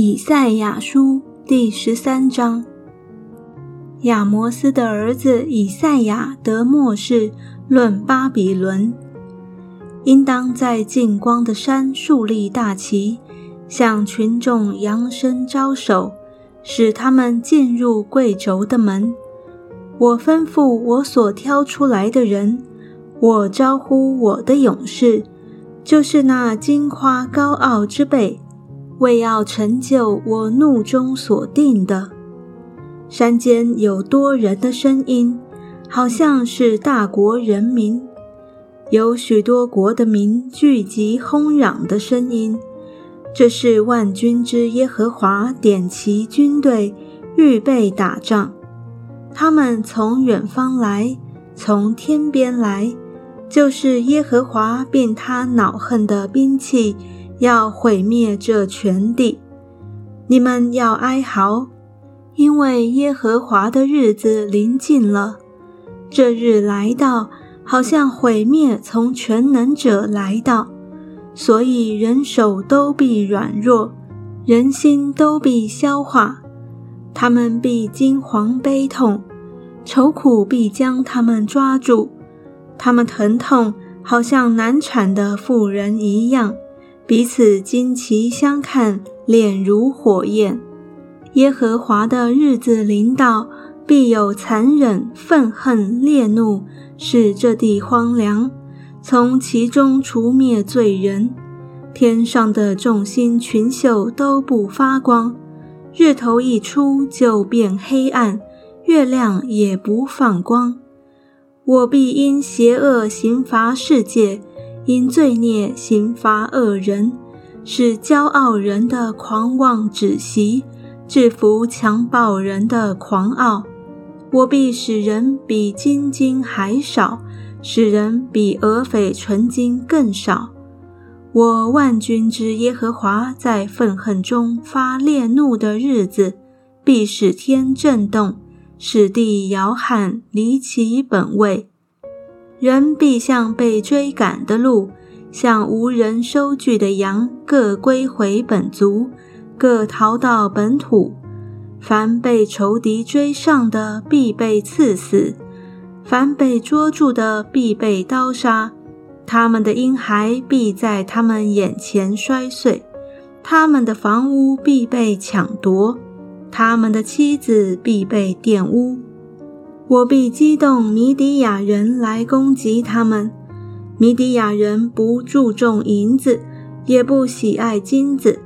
以赛亚书第十三章：亚摩斯的儿子以赛亚得末世，论巴比伦，应当在近光的山树立大旗，向群众扬声招手，使他们进入贵胄的门。我吩咐我所挑出来的人，我招呼我的勇士，就是那金夸高傲之辈。为要成就我怒中所定的，山间有多人的声音，好像是大国人民，有许多国的民聚集轰嚷的声音。这是万军之耶和华点齐军队，预备打仗。他们从远方来，从天边来，就是耶和华并他恼恨的兵器。要毁灭这全地，你们要哀嚎，因为耶和华的日子临近了。这日来到，好像毁灭从全能者来到，所以人手都必软弱，人心都必消化，他们必惊惶悲痛，愁苦必将他们抓住，他们疼痛，好像难产的妇人一样。彼此惊奇相看，脸如火焰。耶和华的日子临到，必有残忍、愤恨、烈怒，使这地荒凉，从其中除灭罪人。天上的众星群宿都不发光，日头一出就变黑暗，月亮也不放光。我必因邪恶刑罚世界。因罪孽刑罚恶人，使骄傲人的狂妄止息，制服强暴人的狂傲。我必使人比金金还少，使人比俄斐纯金更少。我万军之耶和华在愤恨中发烈怒的日子，必使天震动，使地摇撼，离其本位。人必像被追赶的鹿，像无人收据的羊，各归回本族，各逃到本土。凡被仇敌追上的，必被刺死；凡被捉住的，必被刀杀。他们的婴孩必在他们眼前摔碎，他们的房屋必被抢夺，他们的妻子必被玷污。我必激动米底亚人来攻击他们。米底亚人不注重银子，也不喜爱金子，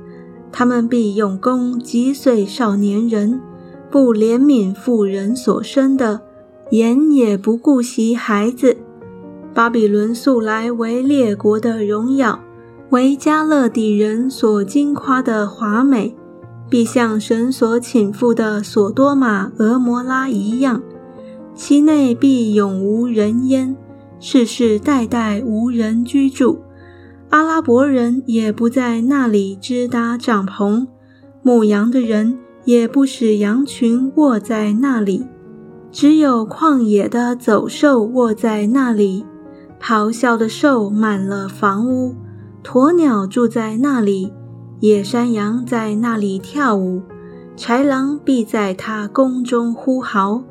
他们必用弓击碎少年人，不怜悯妇人所生的，眼也不顾惜孩子。巴比伦素来为列国的荣耀，为加勒底人所惊夸的华美，必像神所倾覆的索多玛、俄摩拉一样。其内必永无人烟，世世代代无人居住。阿拉伯人也不在那里支搭帐篷，牧羊的人也不使羊群卧在那里。只有旷野的走兽卧在那里，咆哮的兽满了房屋，鸵鸟住在那里，野山羊在那里跳舞，豺狼必在他宫中呼嚎。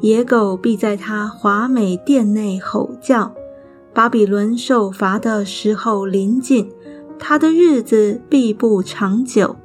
野狗必在他华美殿内吼叫。巴比伦受罚的时候临近，他的日子必不长久。